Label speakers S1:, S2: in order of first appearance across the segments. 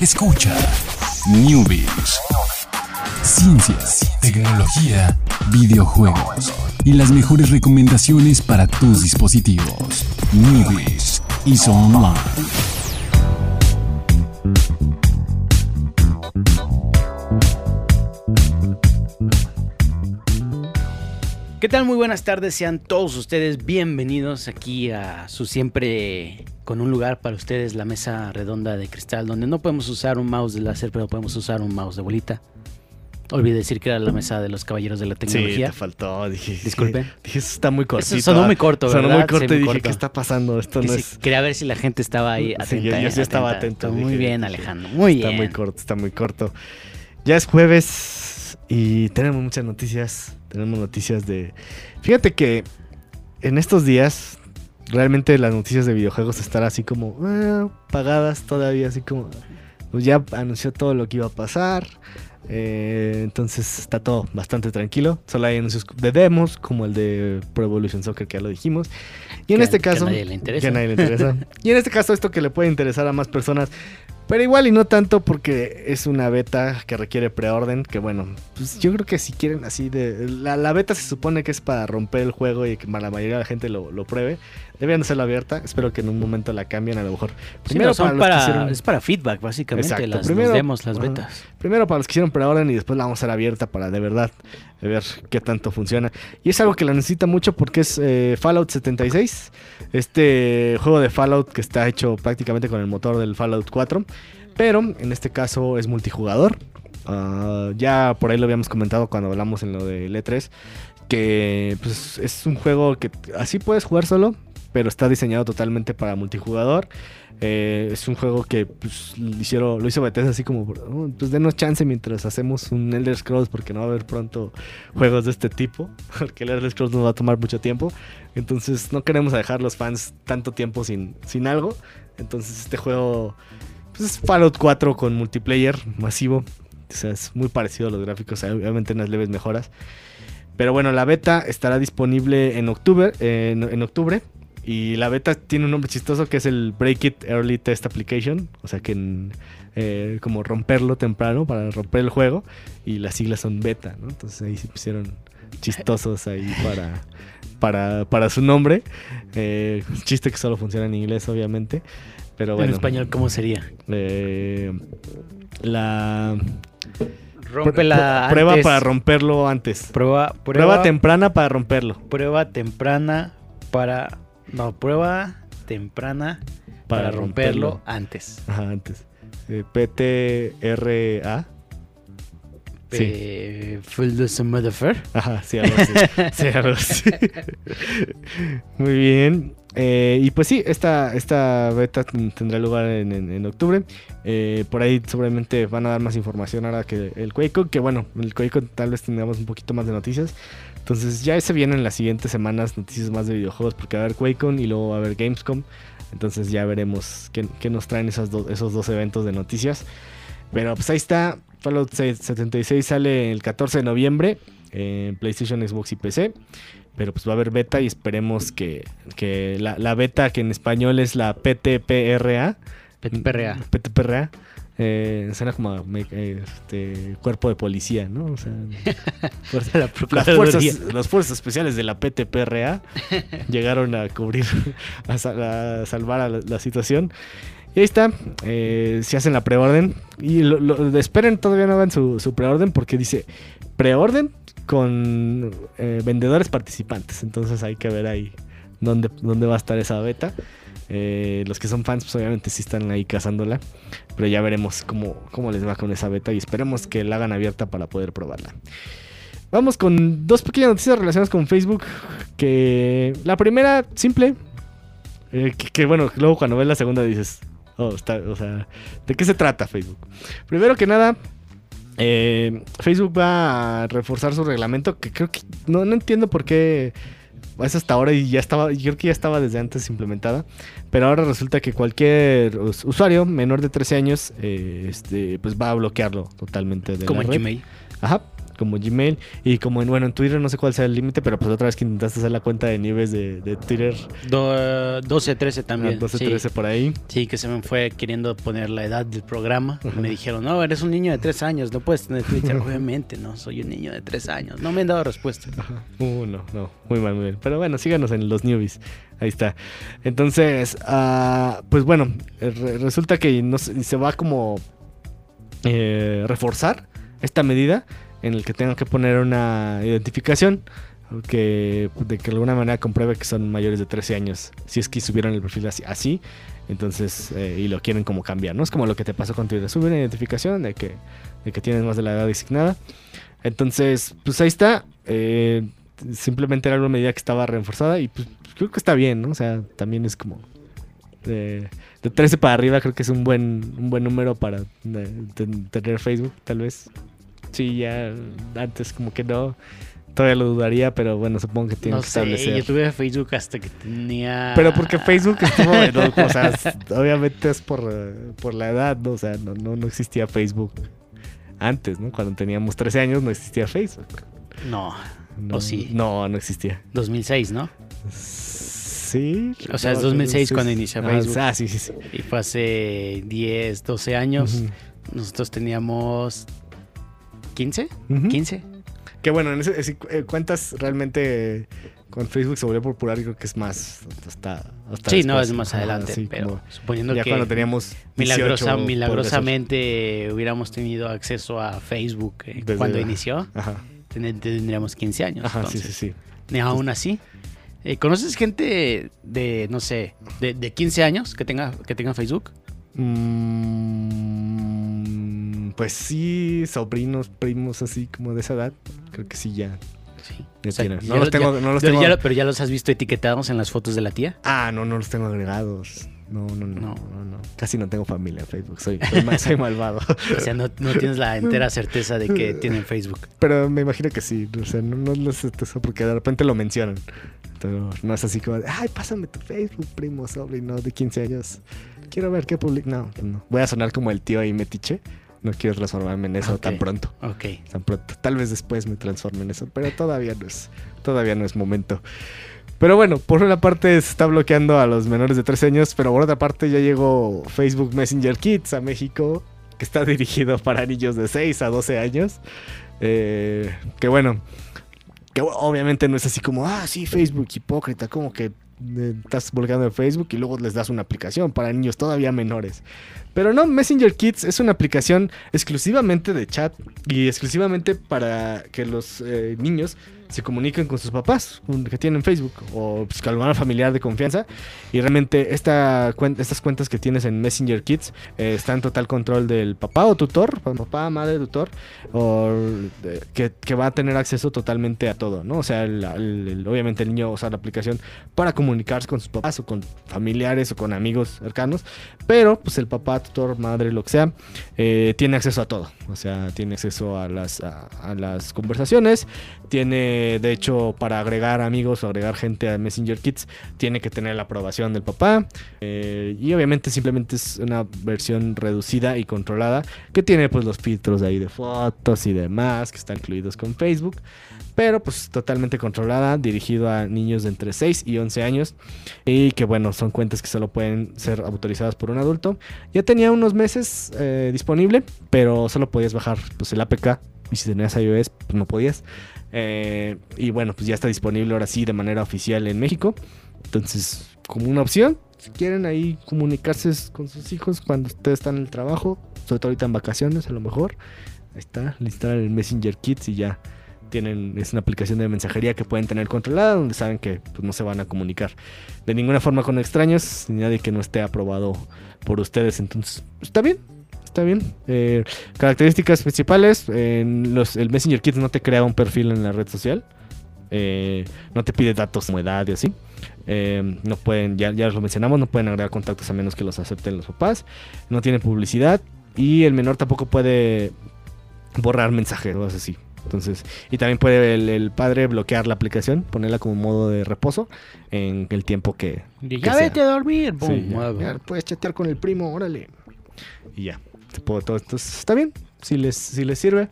S1: Escucha Newbies. Ciencias, tecnología, videojuegos y las mejores recomendaciones para tus dispositivos. Newbies y Online.
S2: ¿Qué tal? Muy buenas tardes, sean todos ustedes bienvenidos aquí a su siempre con un lugar para ustedes, la mesa redonda de cristal, donde no podemos usar un mouse de láser, pero podemos usar un mouse de bolita. Olvidé decir que era la mesa de los caballeros de la
S3: Sí,
S2: tecnología.
S3: te faltó. Dije,
S2: Disculpe.
S3: Dije, eso está muy cortito.
S2: Eso sonó muy corto,
S3: Sonó
S2: ¿verdad?
S3: muy corto
S2: Sí,
S3: y dije,
S2: corto.
S3: ¿qué está pasando? Esto
S2: Que
S3: no
S2: sí,
S3: es...
S2: Quería ver si la gente estaba ahí
S3: Sí,
S2: atenta.
S3: yo- yo sí estaba atento,
S2: Muy
S3: dije,
S2: bien, Alejandro. Muy
S3: Está
S2: bien.
S3: muy corto, está muy corto. Ya es jueves y tenemos muchas noticias. Tenemos noticias de... Fíjate que en estos días realmente las noticias de videojuegos están así como eh, pagadas todavía, así como... Pues ya anunció todo lo que iba a pasar. eh, entonces está todo bastante tranquilo. Solo hay anuncios de demos, como el de Pro Evolution Soccer, que ya lo dijimos. Y en
S2: Que-
S3: este
S2: que
S3: caso...
S2: a nadie le interesa.
S3: que a nadie le interesa. y en este caso esto que le puede interesar a más personas. Pero igual y no tanto porque es una beta que requiere preorden. Que bueno, pues yo creo que si quieren así de... La, la beta se supone que es para romper el juego y que la mayoría de la gente lo, lo pruebe. Deberían de hacerla abierta. Espero que en un momento la cambien a lo mejor.
S2: Sí,
S3: que
S2: para,
S3: hicieron-
S2: es para feedback, básicamente,
S3: Exacto.
S2: las,
S3: Primero-
S2: demos, las
S3: ajá.
S2: betas.
S3: Primero para los que hicieron preorden y después la vamos a hacer abierta para de verdad eh, ver qué tanto funciona. Y es algo que la necesita mucho porque es eh, Fallout 76, este juego de Fallout que está hecho prácticamente con el motor del Fallout 4, pero en este caso es multijugador. Ah, ya por ahí lo habíamos comentado cuando hablamos en lo del E3, que pues, es un juego que así puedes jugar solo, pero está diseñado totalmente para multijugador. Eh, es un juego que pues, lo, hicieron, lo hizo Bethesda así como, "Oh, pues denos chance mientras hacemos un Elder Scrolls porque no va a haber pronto juegos de este tipo, porque el Elder Scrolls nos va a tomar mucho tiempo. Entonces no queremos dejar los fans tanto tiempo sin, sin algo. Entonces este juego pues, es Fallout 4 con multiplayer masivo. O sea, es muy parecido a los gráficos, obviamente unas leves mejoras. Pero bueno, la beta estará disponible en octubre, en octubre. Y la beta tiene un nombre chistoso que es el Break It Early Test Application. O sea que en, eh, como romperlo temprano para romper el juego. Y las siglas son beta, ¿no? Entonces ahí se pusieron chistosos ahí para, para, para su nombre. Eh, chiste que solo funciona en inglés, obviamente. Pero bueno.
S2: en español, ¿cómo sería?
S3: eh, la
S2: Rómpela
S3: Pr- prueba
S2: antes.
S3: para romperlo antes.
S2: Prueba,
S3: Prueba,
S2: prueba,
S3: temprana para romperlo.
S2: prueba temprana para... No, prueba temprana para,
S3: Para
S2: romperlo,
S3: romperlo.
S2: antes.
S3: Ajá, antes. Eh, PTRA. Sí. Ajá, sí, algo así. Sí, algo así. Muy bien. Eh, y pues sí, esta, esta beta tendrá lugar en, en- en octubre. Eh, por ahí seguramente van a dar más información ahora que el QuakeCon. Que bueno, el QuakeCon tal vez tengamos un poquito más de noticias. Entonces ya se vienen las siguientes semanas noticias más de videojuegos. Porque va a haber QuakeCon y luego va a haber Gamescom. Entonces ya veremos qué, qué nos traen esas do- esos dos eventos de noticias. Pero pues ahí está. Fallout 76 sale el 14 de noviembre en PlayStation, Xbox y PC. Pero pues va a haber beta y esperemos que, que la, la beta que en español es la PTPRA.
S2: PTPRA.
S3: PTPRA. Eh, suena como a me- este, cuerpo de policía, ¿no? O sea, fuerza-
S2: La
S3: las, fuerzas, las fuerzas especiales de la PTPRA llegaron a cubrir, a, sal- a salvar a la, la situación. Y ahí está, eh, si hacen la preorden. Y lo, lo- esperen, todavía no hagan su, su preorden porque dice preorden con eh, vendedores participantes. Entonces hay que ver ahí dónde, dónde va a estar esa beta. Eh, los que son fans, pues obviamente sí están ahí cazándola. Pero ya veremos cómo, cómo les va con esa beta y esperemos que la hagan abierta para poder probarla. Vamos con dos pequeñas noticias relacionadas con Facebook. Que la primera, simple. eh, que, bueno, luego cuando ves la segunda dices, oh, está, o sea, ¿de qué se trata Facebook? Primero que nada, eh, Facebook va a reforzar su reglamento. Que creo que no, no entiendo por qué es hasta ahora y ya estaba, yo creo que ya estaba desde antes implementada, pero ahora resulta que cualquier us- usuario menor de 13 años, eh, este, pues va a bloquearlo totalmente de
S2: Como
S3: la
S2: en
S3: red.
S2: Gmail.
S3: Ajá, como Gmail. Y como en, bueno, en Twitter no sé cuál sea el límite, pero pues otra vez que intentaste hacer la cuenta de Nieves de, de Twitter.
S2: Do- 12, 13 también.
S3: 12,
S2: sí.
S3: 13 por ahí.
S2: Sí, que se me fue queriendo poner la edad del programa. Me dijeron, no, eres un niño de 3 años, no puedes tener Twitter. Obviamente, no, soy un niño de 3 años. No me han dado respuesta.
S3: Uh, no, no, muy mal, muy bien. Pero bueno, síganos en los newbies. Ahí está. Entonces, ah, pues bueno, eh, re- resulta que no se, se va como eh, reforzar esta medida en el que tengan que poner una identificación que de que alguna manera compruebe que son mayores de 13 años. Si es que subieron el perfil así, entonces, eh, y lo quieren como cambiar, ¿no? Es como lo que te pasó con Twitter. Sube una identificación de que, de que tienes más de la edad designada. Entonces, pues ahí está. Eh, simplemente era una medida que estaba reforzada y pues creo que está bien, ¿no? O sea, también es como de, de 13 para arriba creo que es un buen un buen número para eh, ten- tener Facebook, tal vez. Sí, ya antes como que no. Todavía lo dudaría, pero bueno, supongo que tienen
S2: No
S3: que
S2: sé,
S3: establecer.
S2: yo tuve Facebook hasta que tenía...
S3: Pero porque Facebook estuvo, bueno, o sea, obviamente es por, por la edad, ¿no? O sea, no, no, no existía Facebook antes, ¿no? Cuando teníamos 13 años no existía Facebook.
S2: No,
S3: No,
S2: ¿O sí?
S3: No, no existía.
S2: 2006, ¿no?
S3: Sí.
S2: O sea, es
S3: no,
S2: 2006
S3: sí,
S2: cuando
S3: sí.
S2: inicia
S3: Ah,
S2: Facebook.
S3: Ah, sí, sí, sí.
S2: Y fue hace 10, 12 años. Nosotros teníamos 15,
S3: Ujú.
S2: 15.
S3: Que bueno, en ese, eh, cuentas realmente con Facebook se volvió popular y creo que es más hasta, hasta
S2: Sí, no, es más adelante,
S3: sí,
S2: pero suponiendo
S3: ya
S2: que
S3: cuando teníamos 18
S2: milagrosa- milagrosamente hubiéramos tenido acceso a Facebook eh,
S3: Desde-
S2: cuando inició,
S3: Ajá,
S2: ten- tendríamos 15 años.
S3: ajá, sí,
S2: entonces,
S3: sí, sí.
S2: Ni aún así. Eh, ¿Conoces gente de, no sé, de, de 15 años que tenga, que tenga Facebook?
S3: Mm, pues sí, sobrinos, primos así como de esa edad. Creo que sí ya.
S2: Sí. O sea,
S3: No los
S2: lo-
S3: tengo,
S2: ya-
S3: no los
S2: pero,
S3: tengo.
S2: ya pero ya los has visto etiquetados en las fotos de la tía.
S3: Ah, no, no los tengo agregados. No, no, no,
S2: No.
S3: no, no. Casi no tengo familia en Facebook. Soy, soy, mal- soy malvado.
S2: O sea, no, no tienes la entera certeza de que tienen Facebook.
S3: Pero me imagino que sí. O sea, no, no, sé porque de repente lo mencionan. Pero no es así como de, ay, pásame tu Facebook, primo, sobrino de 15 años. Quiero ver qué publica. No, no. Voy a sonar como el tío ahí metiche. No quiero transformarme en eso tan pronto.
S2: Ok.
S3: Tan pronto. Tal vez después me transforme en eso, pero todavía no es, todavía no es momento. Pero bueno, por una parte se está bloqueando a los menores de 13 años, pero por otra parte ya llegó Facebook Messenger Kids a México, que está dirigido para niños de 6 a 12 años. Eh, que bueno, que obviamente no es así como, ah, sí, Facebook, hipócrita, como que eh, estás bloqueando en Facebook y luego les das una aplicación para niños todavía menores. Pero no, Messenger Kids es una aplicación exclusivamente de chat y exclusivamente para que los eh, niños se comuniquen con sus papás que tienen Facebook o pues, con algún familiar de confianza. Y realmente esta, estas cuentas que tienes en Messenger Kids eh, están en total control del papá o tutor, papá, madre, tutor, o de- que, que va a tener acceso totalmente a todo, ¿no? O sea, el- el- el- obviamente el niño usa la aplicación para comunicarse con sus papás o con familiares o con amigos cercanos, pero pues el papá, madre, lo que sea, eh, tiene acceso a todo. O sea, tiene acceso a las, a, las conversaciones, tiene, de hecho, para agregar amigos o agregar gente a Messenger Kids, tiene que tener la aprobación del papá. eh, y obviamente simplemente es una versión reducida y controlada que tiene pues los filtros ahí de fotos y demás que están incluidos con Facebook. Pero pues totalmente controlada, dirigido a niños de entre 6 y 11 años. Y que bueno, son cuentas que solo pueden ser autorizadas por un adulto. Tenía unos meses eh, disponible, pero solo podías bajar pues el APK. Y si tenías iOS, pues no podías. Eh, y bueno, pues ya está disponible ahora sí de manera oficial en México. Entonces, como una opción, si quieren ahí comunicarse con sus hijos cuando ustedes están en el trabajo, sobre todo ahorita en vacaciones a lo mejor, ahí está, le instalan el Messenger Kids y ya tienen, es una aplicación de mensajería que pueden tener controlada, donde saben que pues, no se van a comunicar de ninguna forma con extraños, ni nadie que no esté aprobado por ustedes. Entonces, está bien, está bien. Eh, características principales, los, el Messenger Kids no te crea un perfil en la red social. eh, no te pide datos como edad y así. Eh, no pueden, ya, ya lo mencionamos, no pueden agregar contactos a menos que los acepten los papás. No tiene publicidad. Y el menor tampoco puede borrar mensajes o así. Entonces, y también puede el, el padre bloquear la aplicación, ponerla como modo de reposo en el tiempo que.
S2: Y
S3: que
S2: ya
S3: sea.
S2: a dormir.
S3: Sí, ya, ya, puedes chatear con el primo, órale. Y ya. se puede todo. Entonces, está bien. Si les, si les sirve.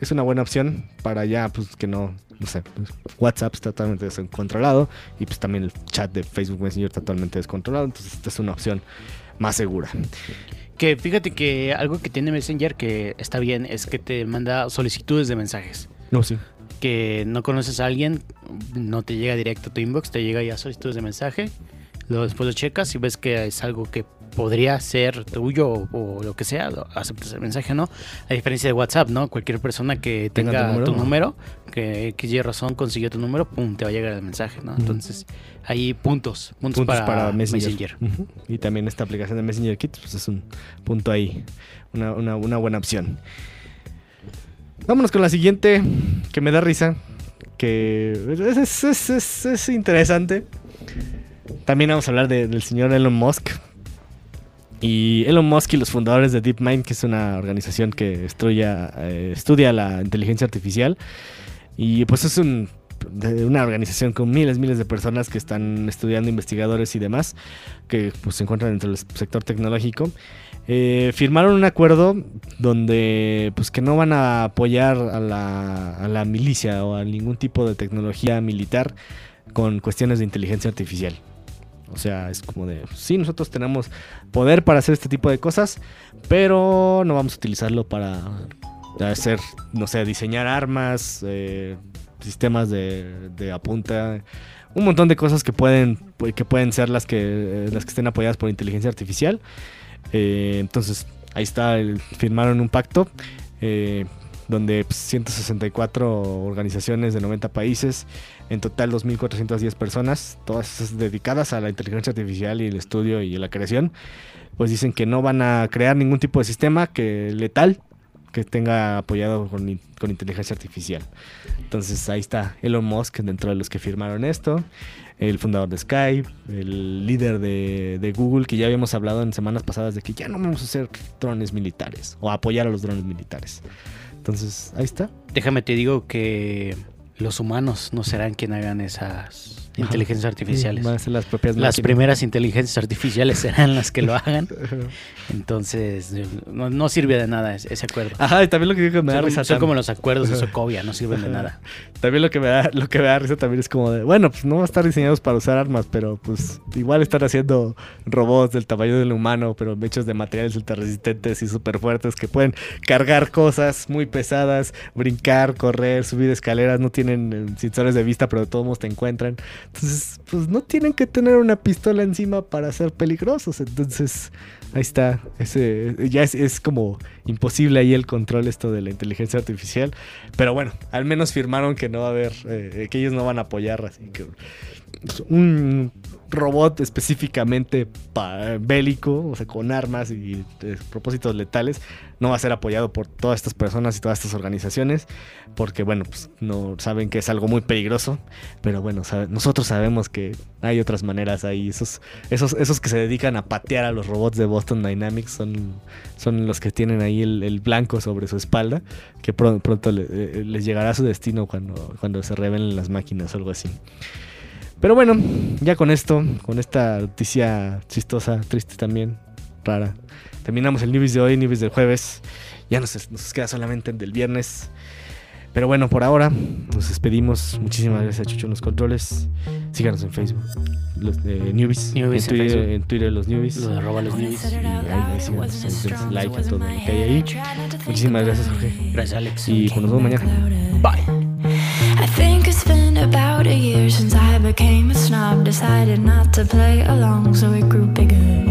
S3: es una buena opción para ya, pues que no, no sé, pues, WhatsApp está totalmente descontrolado y pues también el chat de Facebook Messenger totalmente descontrolado, entonces esta es una opción más segura.
S2: Que fíjate que algo que tiene Messenger que está bien es que te manda solicitudes de mensajes.
S3: No, sí.
S2: Que no conoces a alguien, no te llega directo a tu inbox, te llega ya solicitudes de mensaje. Luego después lo checas y ves que es algo que podría ser tuyo o, o lo que sea, lo- aceptas el mensaje, ¿no? A diferencia de WhatsApp, ¿no? Cualquier persona que
S3: Tenga
S2: tenga,
S3: tu número.
S2: tu número, que X y razón consiguió tu número, pum, te va a llegar el mensaje, ¿no? Entonces, hay puntos, puntos,
S3: puntos
S2: para,
S3: para,
S2: Messenger.
S3: Y también esta aplicación de Messenger Kit, pues es un punto ahí, una, una- una buena opción. Vámonos con la siguiente, que me da risa, que es, es- es- es- es interesante. También vamos a hablar de- del señor Elon Musk. Y Elon Musk y los fundadores de DeepMind, que es una organización que estudia, eh, estudia la inteligencia artificial. Y pues es un, una organización con miles, miles de personas que están estudiando, investigadores y demás, que pues, se encuentran dentro del sector tecnológico. Eh, firmaron un acuerdo donde pues que no van a apoyar a la milicia o a ningún tipo de tecnología militar con cuestiones de inteligencia artificial. O sea, es como de, sí, nosotros tenemos poder para hacer este tipo de cosas, pero no vamos a utilizarlo para hacer, no sé, diseñar armas, eh, sistemas de, apunta, un montón de cosas que pueden, que pueden ser las que, las que estén apoyadas por inteligencia artificial. Eh, entonces, ahí está, firmaron un pacto eh, donde pues, 164 organizaciones de 90 países, en total 2.410 personas, todas dedicadas a la inteligencia artificial y el estudio y la creación, pues dicen que no van a crear ningún tipo de sistema que letal que tenga apoyado con, in- con inteligencia artificial. Entonces ahí está Elon Musk dentro de los que firmaron esto, el fundador de Skype, el líder de, de Google, que ya habíamos hablado en semanas pasadas de que ya no vamos a hacer drones militares o apoyar a los drones militares. Entonces ahí está.
S2: Déjame te digo que los humanos no serán quien hagan esas inteligencias artificiales.
S3: Van a ser las propias
S2: Las
S3: máquinas.
S2: primeras inteligencias artificiales serán las que lo hagan. Entonces, no, no sirve de nada ese, ese acuerdo.
S3: Ajá, y también lo que que me da risa.
S2: son como los acuerdos de Sokovia, no sirven de nada.
S3: También lo que me da, lo que me da risa también es como de, bueno, pues no van a estar diseñados para usar armas, pero pues igual están haciendo robots del tamaño del humano, pero hechos de materiales ultra resistentes y súper fuertes que pueden cargar cosas muy pesadas, brincar, correr, subir escaleras, no tienen eh, sensores de vista, pero de todos modos te encuentran. Entonces, pues no tienen que tener una pistola encima para ser peligrosos. Entonces, ahí está. Ese, ya es, es como imposible ahí el control esto de la inteligencia artificial. Pero bueno, al menos firmaron que no va a haber, eh, que ellos no van a apoyar así que un robot específicamente bélico, o sea, con armas y eh, propósitos letales, no va a ser apoyado por todas estas personas y todas estas organizaciones, porque bueno, pues no saben que es algo muy peligroso, pero bueno, nosotros sabemos que hay otras maneras ahí, esos, esos, esos que se dedican a patear a los robots de Boston Dynamics son, son los que tienen ahí el, blanco sobre su espalda, que pro- pronto eh, les llegará a su destino cuando, cuando se revelen las máquinas o algo así. Pero bueno, ya con esto, con esta noticia chistosa, triste también, rara, terminamos el Newbies de hoy, Newbies del jueves. Ya nos, nos queda solamente el del viernes. Pero bueno, por ahora nos despedimos. Muchísimas gracias a Chucho en los controles. Síganos en Facebook, los de Newbies.
S2: Newbies
S3: en,
S2: en
S3: Twitter,
S2: Facebook.
S3: en Twitter los Newbies.
S2: Lo de arroba los news.
S3: Y ahí, síganos, like a todo lo que hay ahí. Muchísimas gracias, Jorge.
S2: Gracias, Alex.
S3: Y pues nos vemos mañana.
S2: Bye.
S4: A year since I became a snob. Decided not to play along, so it grew bigger.